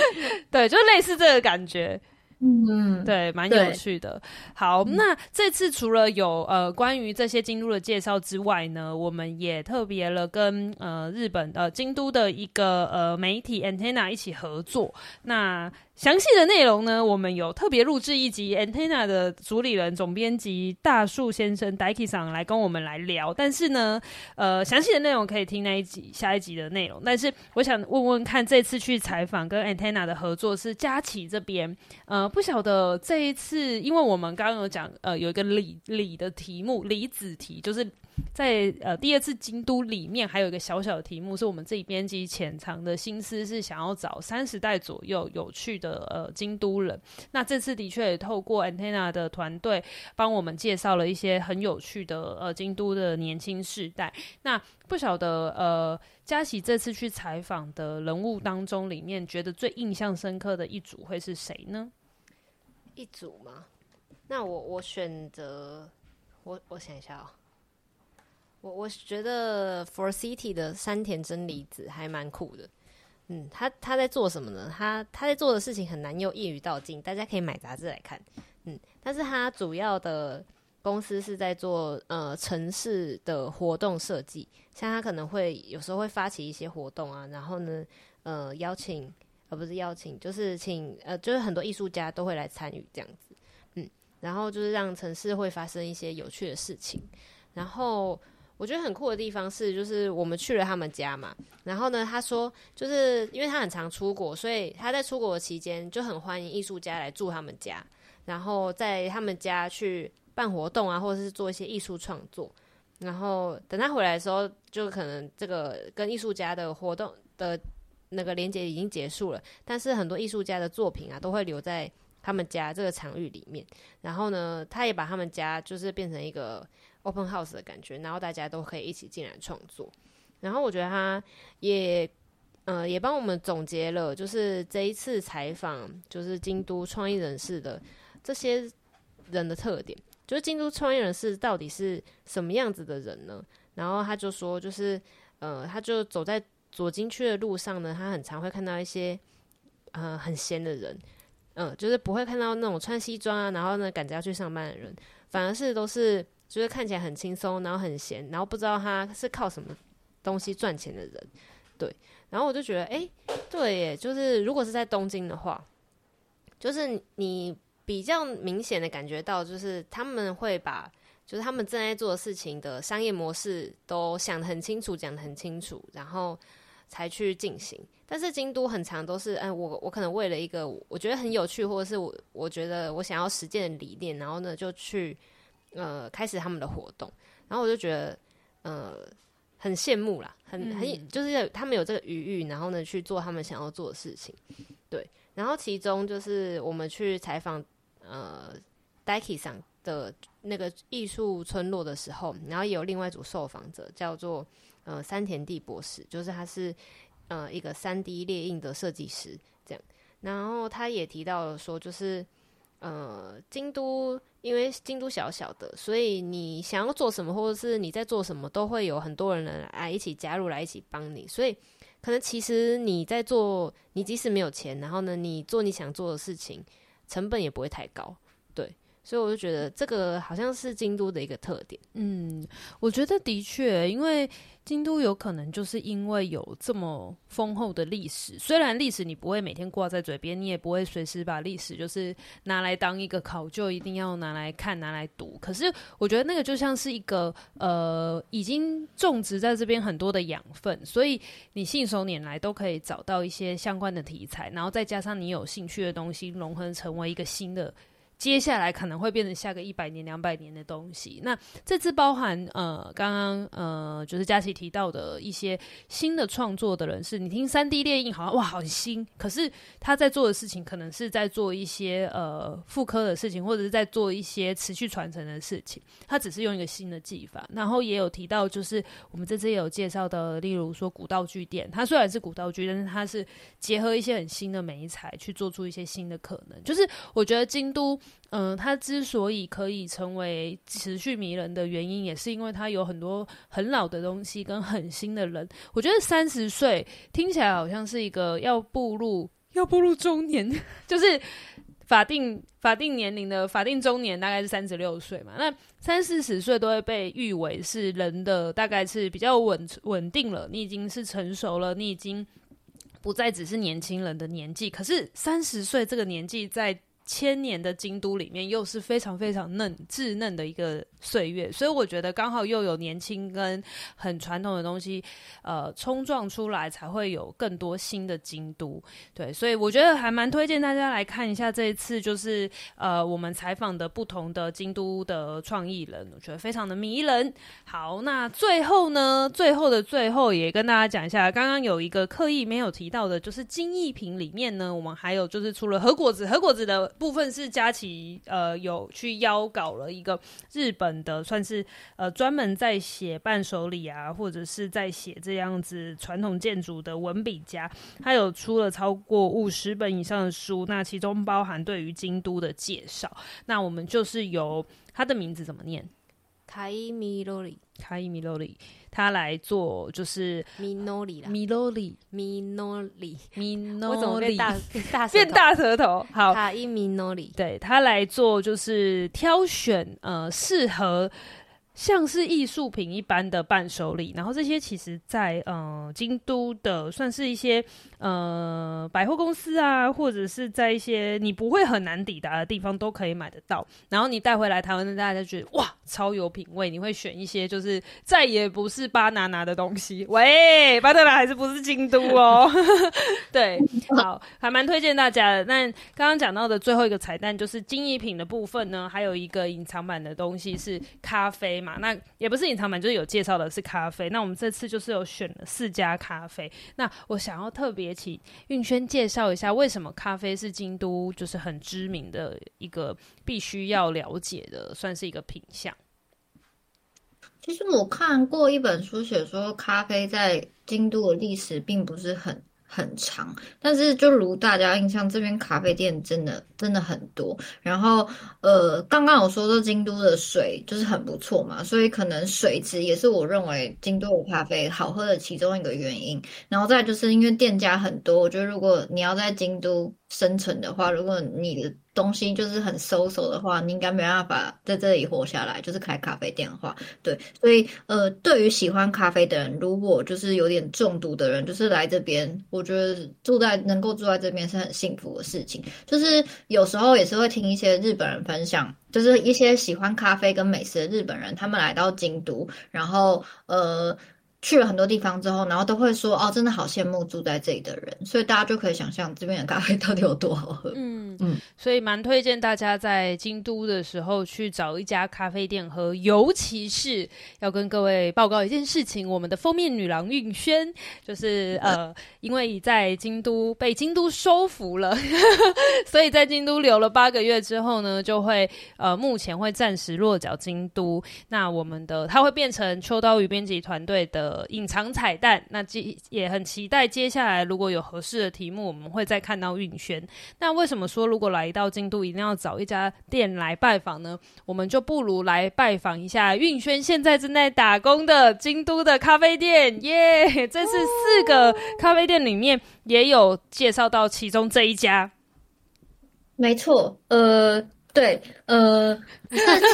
*laughs* 对，就类似这个感觉。嗯，对，蛮有趣的。好，那这次除了有呃关于这些京都的介绍之外呢，我们也特别了跟呃日本呃京都的一个呃媒体 Antenna 一起合作。那详细的内容呢，我们有特别录制一集，Antenna 的主理人、总编辑大树先生 Daiki 上来跟我们来聊。但是呢，呃，详细的内容可以听那一集、下一集的内容。但是我想问问看，这次去采访跟 Antenna 的合作是佳琪这边，呃，不晓得这一次，因为我们刚刚有讲，呃，有一个李李的题目，李子题，就是。在呃第二次京都里面，还有一个小小的题目，是我们自己编辑潜藏的心思，是想要找三十代左右有趣的呃京都人。那这次的确也透过 Antenna 的团队帮我们介绍了一些很有趣的呃京都的年轻世代。那不晓得呃佳琪这次去采访的人物当中，里面觉得最印象深刻的一组会是谁呢？一组吗？那我我选择我我想一下哦。我我觉得 For City 的山田真理子还蛮酷的，嗯，他他在做什么呢？他他在做的事情很难用一语道尽，大家可以买杂志来看，嗯，但是他主要的公司是在做呃城市的活动设计，像他可能会有时候会发起一些活动啊，然后呢，呃，邀请而不是邀请，就是请呃，就是很多艺术家都会来参与这样子，嗯，然后就是让城市会发生一些有趣的事情，然后。我觉得很酷的地方是，就是我们去了他们家嘛，然后呢，他说，就是因为他很常出国，所以他在出国的期间就很欢迎艺术家来住他们家，然后在他们家去办活动啊，或者是做一些艺术创作。然后等他回来的时候，就可能这个跟艺术家的活动的那个连接已经结束了，但是很多艺术家的作品啊，都会留在他们家这个场域里面。然后呢，他也把他们家就是变成一个。Open House 的感觉，然后大家都可以一起进来创作。然后我觉得他也，呃，也帮我们总结了，就是这一次采访，就是京都创意人士的这些人的特点，就是京都创意人士到底是什么样子的人呢？然后他就说，就是，呃，他就走在左京区的路上呢，他很常会看到一些，呃，很闲的人，嗯、就是不会看到那种穿西装啊，然后呢赶着要去上班的人，反而是都是。就是看起来很轻松，然后很闲，然后不知道他是靠什么东西赚钱的人，对。然后我就觉得，哎、对耶，就是如果是在东京的话，就是你比较明显的感觉到，就是他们会把，就是他们正在做的事情的商业模式都想得很清楚，讲得很清楚，然后才去进行。但是京都很长都是，哎，我我可能为了一个我觉得很有趣，或者是我我觉得我想要实践的理念，然后呢就去。呃，开始他们的活动，然后我就觉得，呃，很羡慕啦，很很就是他们有这个余裕，然后呢去做他们想要做的事情，对。然后其中就是我们去采访呃 Daiki 桑的那个艺术村落的时候，然后也有另外一组受访者叫做呃山田地博士，就是他是呃一个三 D 列印的设计师，这样。然后他也提到了说，就是。呃，京都因为京都小小的，所以你想要做什么，或者是你在做什么，都会有很多人来一起加入，来一起帮你。所以，可能其实你在做，你即使没有钱，然后呢，你做你想做的事情，成本也不会太高，所以我就觉得这个好像是京都的一个特点。嗯，我觉得的确，因为京都有可能就是因为有这么丰厚的历史，虽然历史你不会每天挂在嘴边，你也不会随时把历史就是拿来当一个考究，一定要拿来看、拿来读。可是我觉得那个就像是一个呃，已经种植在这边很多的养分，所以你信手拈来都可以找到一些相关的题材，然后再加上你有兴趣的东西，融合成为一个新的。接下来可能会变成下个一百年、两百年的东西。那这次包含呃，刚刚呃，就是佳琪提到的一些新的创作的人士，你听三 D 列印好像哇，好新，可是他在做的事情可能是在做一些呃复刻的事情，或者是在做一些持续传承的事情。他只是用一个新的技法。然后也有提到，就是我们这次也有介绍的，例如说古道具店，它虽然是古道具，但是它是结合一些很新的媒材去做出一些新的可能。就是我觉得京都。嗯，他之所以可以成为持续迷人的原因，也是因为他有很多很老的东西跟很新的人。我觉得三十岁听起来好像是一个要步入要步入中年，*laughs* 就是法定法定年龄的法定中年大概是三十六岁嘛。那三四十岁都会被誉为是人的大概是比较稳稳定了，你已经是成熟了，你已经不再只是年轻人的年纪。可是三十岁这个年纪在千年的京都里面，又是非常非常嫩稚嫩的一个岁月，所以我觉得刚好又有年轻跟很传统的东西，呃，冲撞出来，才会有更多新的京都。对，所以我觉得还蛮推荐大家来看一下这一次，就是呃，我们采访的不同的京都的创意人，我觉得非常的迷人。好，那最后呢，最后的最后也跟大家讲一下，刚刚有一个刻意没有提到的，就是金艺品里面呢，我们还有就是除了和果子，和果子的部分是佳琪呃有去邀稿了一个日本的，算是呃专门在写伴手礼啊，或者是在写这样子传统建筑的文笔家，他有出了超过五十本以上的书，那其中包含对于京都的介绍。那我们就是由他的名字怎么念？卡伊米洛里，卡伊米洛里，他来做就是米诺里啦，米罗里，米诺里，米诺里，我怎么变大大变大舌头？好，卡伊米诺里，对，他来做就是挑选呃适合。像是艺术品一般的伴手礼，然后这些其实在呃京都的算是一些呃百货公司啊，或者是在一些你不会很难抵达的地方都可以买得到。然后你带回来台湾，大家就觉得哇超有品味，你会选一些就是再也不是巴拿拿的东西。喂，巴拿拿还是不是京都哦？*laughs* 对，好，还蛮推荐大家的。那刚刚讲到的最后一个彩蛋就是金艺品的部分呢，还有一个隐藏版的东西是咖啡嘛。那也不是隐藏版，就是有介绍的是咖啡。那我们这次就是有选了四家咖啡。那我想要特别请运轩介绍一下，为什么咖啡是京都就是很知名的一个必须要了解的，算是一个品相。其实我看过一本书，写说咖啡在京都的历史并不是很。很长，但是就如大家印象，这边咖啡店真的真的很多。然后，呃，刚刚我说到京都的水就是很不错嘛，所以可能水质也是我认为京都的咖啡好喝的其中一个原因。然后再就是因为店家很多，我觉得如果你要在京都生存的话，如果你的东西就是很 so-so 的话，你应该没办法在这里活下来。就是开咖啡店的话，对，所以呃，对于喜欢咖啡的人，如果就是有点中毒的人，就是来这边，我觉得住在能够住在这边是很幸福的事情。就是有时候也是会听一些日本人分享，就是一些喜欢咖啡跟美食的日本人，他们来到京都，然后呃。去了很多地方之后，然后都会说哦，真的好羡慕住在这里的人，所以大家就可以想象这边的咖啡到底有多好喝。嗯嗯，所以蛮推荐大家在京都的时候去找一家咖啡店喝，尤其是要跟各位报告一件事情，我们的封面女郎运轩就是呃，因为在京都被京都收服了，*laughs* 所以在京都留了八个月之后呢，就会呃，目前会暂时落脚京都。那我们的它会变成秋刀鱼编辑团队的。呃，隐藏彩蛋，那接也很期待接下来如果有合适的题目，我们会再看到运轩。那为什么说如果来到京都一定要找一家店来拜访呢？我们就不如来拜访一下运轩现在正在打工的京都的咖啡店，耶、这是四个咖啡店里面也有介绍到其中这一家，没错，呃。对，呃，*laughs*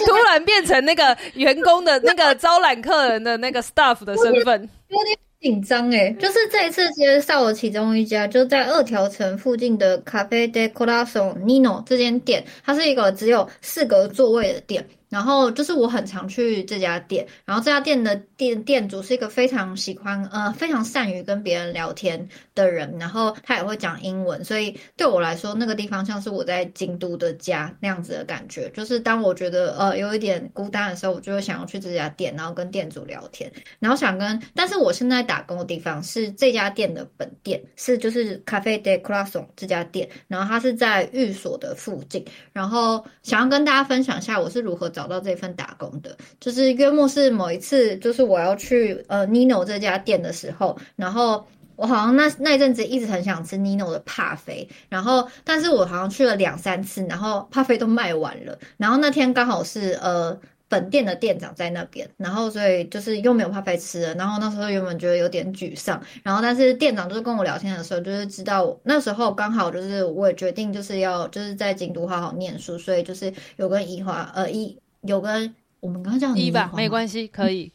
突然变成那个员工的那个招揽客人的那个 staff 的身份，有点紧张诶。就是这一次介绍了其中一家，就在二条城附近的 Cafe de Corazon Nino 这间店，它是一个只有四个座位的店。然后就是我很常去这家店，然后这家店的店店主是一个非常喜欢呃非常善于跟别人聊天的人，然后他也会讲英文，所以对我来说那个地方像是我在京都的家那样子的感觉。就是当我觉得呃有一点孤单的时候，我就会想要去这家店，然后跟店主聊天，然后想跟。但是我现在打工的地方是这家店的本店，是就是 Cafe de Corazon 这家店，然后它是在寓所的附近，然后想要跟大家分享一下我是如何。找到这份打工的，就是约莫是某一次，就是我要去呃 Nino 这家店的时候，然后我好像那那一阵子一直很想吃 Nino 的帕菲，然后但是我好像去了两三次，然后帕菲都卖完了，然后那天刚好是呃本店的店长在那边，然后所以就是又没有帕菲吃了，然后那时候原本觉得有点沮丧，然后但是店长就是跟我聊天的时候，就是知道那时候刚好就是我也决定就是要就是在京都好好念书，所以就是有跟怡华呃一。有跟我们刚刚叫你一吧，没关系，可以。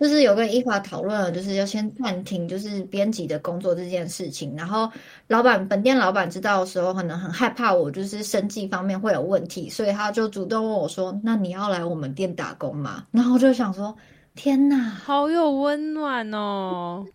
就是有跟伊法讨论了，就是要先暂停，就是编辑的工作这件事情。然后老板本店老板知道的时候，可能很害怕我就是生计方面会有问题，所以他就主动问我说：“那你要来我们店打工吗？”然后我就想说：“天哪，好有温暖哦！”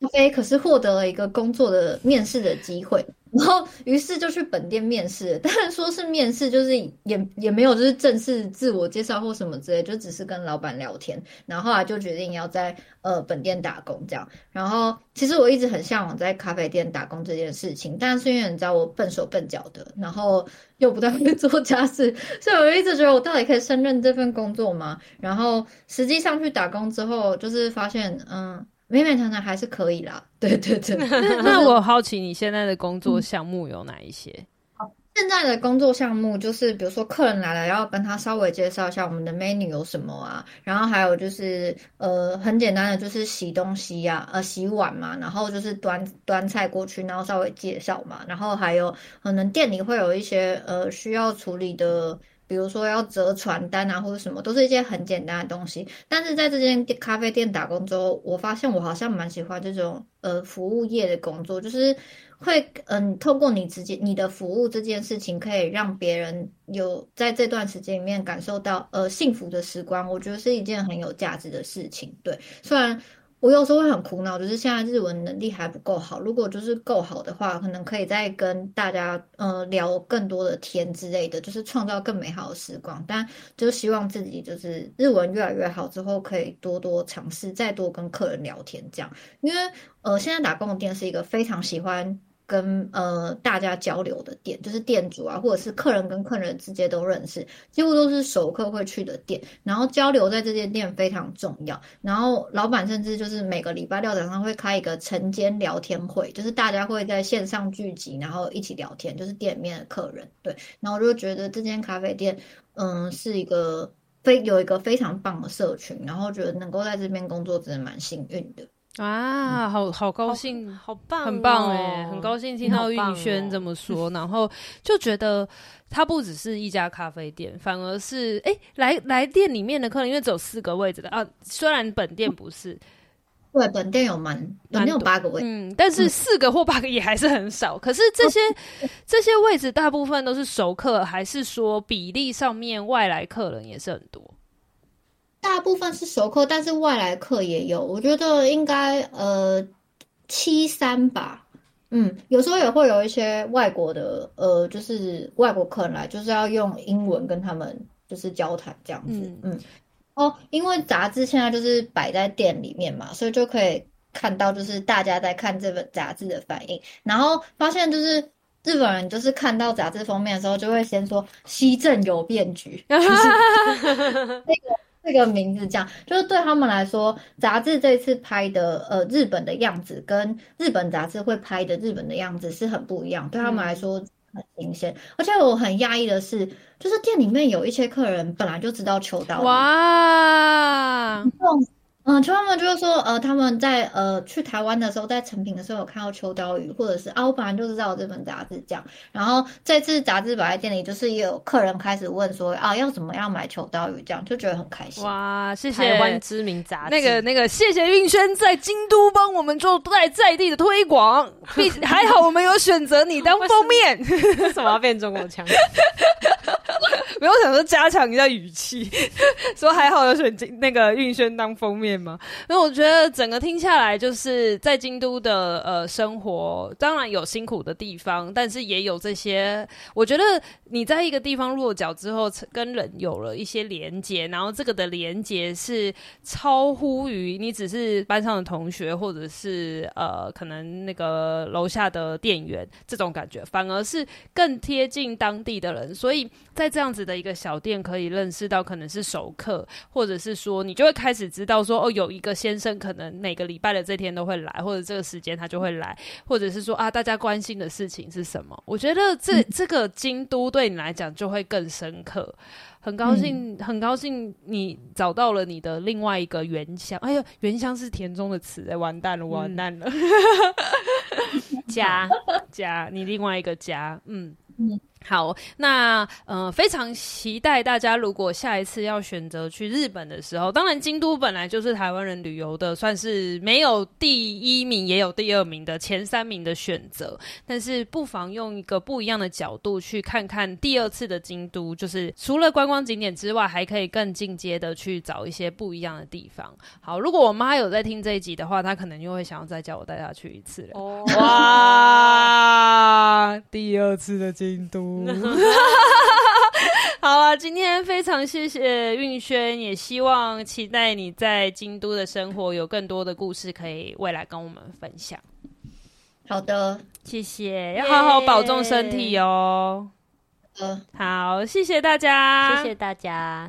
咖啡可是获得了一个工作的面试的机会。然后，于是就去本店面试。当然说是面试，就是也也没有就是正式自我介绍或什么之类，就只是跟老板聊天。然后后来就决定要在呃本店打工这样。然后其实我一直很向往在咖啡店打工这件事情，但是因为你知道我笨手笨脚的，然后又不太会 *laughs* 做家事，所以我一直觉得我到底可以胜任这份工作吗？然后实际上去打工之后，就是发现嗯。勉勉强强还是可以啦，对 *laughs* 对对。*laughs* 那我好奇你现在的工作项目有哪一些？好，现在的工作项目就是，比如说客人来了，要跟他稍微介绍一下我们的 menu 有什么啊，然后还有就是，呃，很简单的就是洗东西呀、啊，呃，洗碗嘛，然后就是端端菜过去，然后稍微介绍嘛，然后还有可能店里会有一些呃需要处理的。比如说要折传单啊，或者什么，都是一些很简单的东西。但是在这间咖啡店打工之后，我发现我好像蛮喜欢这种呃服务业的工作，就是会嗯、呃，透过你直接你的服务这件事情，可以让别人有在这段时间里面感受到呃幸福的时光。我觉得是一件很有价值的事情。对，虽然。我有时候会很苦恼，就是现在日文能力还不够好。如果就是够好的话，可能可以再跟大家呃聊更多的天之类的，就是创造更美好的时光。但就希望自己就是日文越来越好之后，可以多多尝试，再多跟客人聊天这样。因为呃，现在打工的店是一个非常喜欢。跟呃大家交流的店，就是店主啊，或者是客人跟客人之间都认识，几乎都是熟客会去的店。然后交流在这间店非常重要。然后老板甚至就是每个礼拜六早上会开一个晨间聊天会，就是大家会在线上聚集，然后一起聊天，就是店里面的客人。对，然后我就觉得这间咖啡店，嗯，是一个非有一个非常棒的社群，然后觉得能够在这边工作真的蛮幸运的。啊，好好高兴，好，好棒，很棒哎，很高兴听到玉轩这么说，*laughs* 哦、然后就觉得他不只是一家咖啡店，反而是哎、欸，来来店里面的客人，因为只有四个位置的啊，虽然本店不是，对，本店有蛮，本店有八个位置，嗯，但是四个或八个也还是很少。可是这些 *laughs* 这些位置大部分都是熟客，还是说比例上面外来客人也是很多？大部分是熟客，但是外来客也有。我觉得应该呃七三吧，嗯，有时候也会有一些外国的呃，就是外国客人来，就是要用英文跟他们就是交谈这样子，嗯，嗯。哦，因为杂志现在就是摆在店里面嘛，所以就可以看到就是大家在看这本杂志的反应，然后发现就是日本人就是看到杂志封面的时候，就会先说西正有变局，就是那个。*laughs* 这个名字讲，就是对他们来说，杂志这次拍的呃日本的样子，跟日本杂志会拍的日本的样子是很不一样，对他们来说很新鲜。嗯、而且我很讶异的是，就是店里面有一些客人本来就知道秋刀鱼。哇！嗯，他们就是说，呃，他们在呃去台湾的时候，在成品的时候有看到秋刀鱼，或者是啊，我本来就知道这本杂志这样。然后这次杂志摆在店里，就是也有客人开始问说，啊，要怎么样买秋刀鱼，这样就觉得很开心。哇，谢谢台湾知名杂志，那个那个，谢谢运轩在京都帮我们做在在地的推广，并 *laughs* 还好我们有选择你当封面。*laughs* 为什么要变中国腔？*laughs* 没有想说加强一下语气，说还好有选那个运轩当封面吗？*laughs* 那我觉得整个听下来，就是在京都的呃生活，当然有辛苦的地方，但是也有这些。我觉得你在一个地方落脚之后，跟人有了一些连接，然后这个的连接是超乎于你只是班上的同学，或者是呃可能那个楼下的店员这种感觉，反而是更贴近当地的人，所以在这样子。的一个小店可以认识到可能是熟客，或者是说你就会开始知道说哦，有一个先生可能每个礼拜的这天都会来，或者这个时间他就会来，或者是说啊，大家关心的事情是什么？我觉得这、嗯、这个京都对你来讲就会更深刻。很高兴，嗯、很高兴你找到了你的另外一个原乡。哎呦，原乡是田中的词，哎，完蛋了，完蛋了，嗯、家 *laughs* 家，你另外一个家，嗯。好，那呃，非常期待大家如果下一次要选择去日本的时候，当然京都本来就是台湾人旅游的，算是没有第一名也有第二名的前三名的选择，但是不妨用一个不一样的角度去看看第二次的京都，就是除了观光景点之外，还可以更进阶的去找一些不一样的地方。好，如果我妈有在听这一集的话，她可能又会想要再叫我带她去一次了。哦，哇，*laughs* 第二次的京都。*laughs* 好啊，今天非常谢谢运轩，也希望期待你在京都的生活有更多的故事可以未来跟我们分享。好的，谢谢，要好好保重身体哦。嗯，好，谢谢大家，谢谢大家。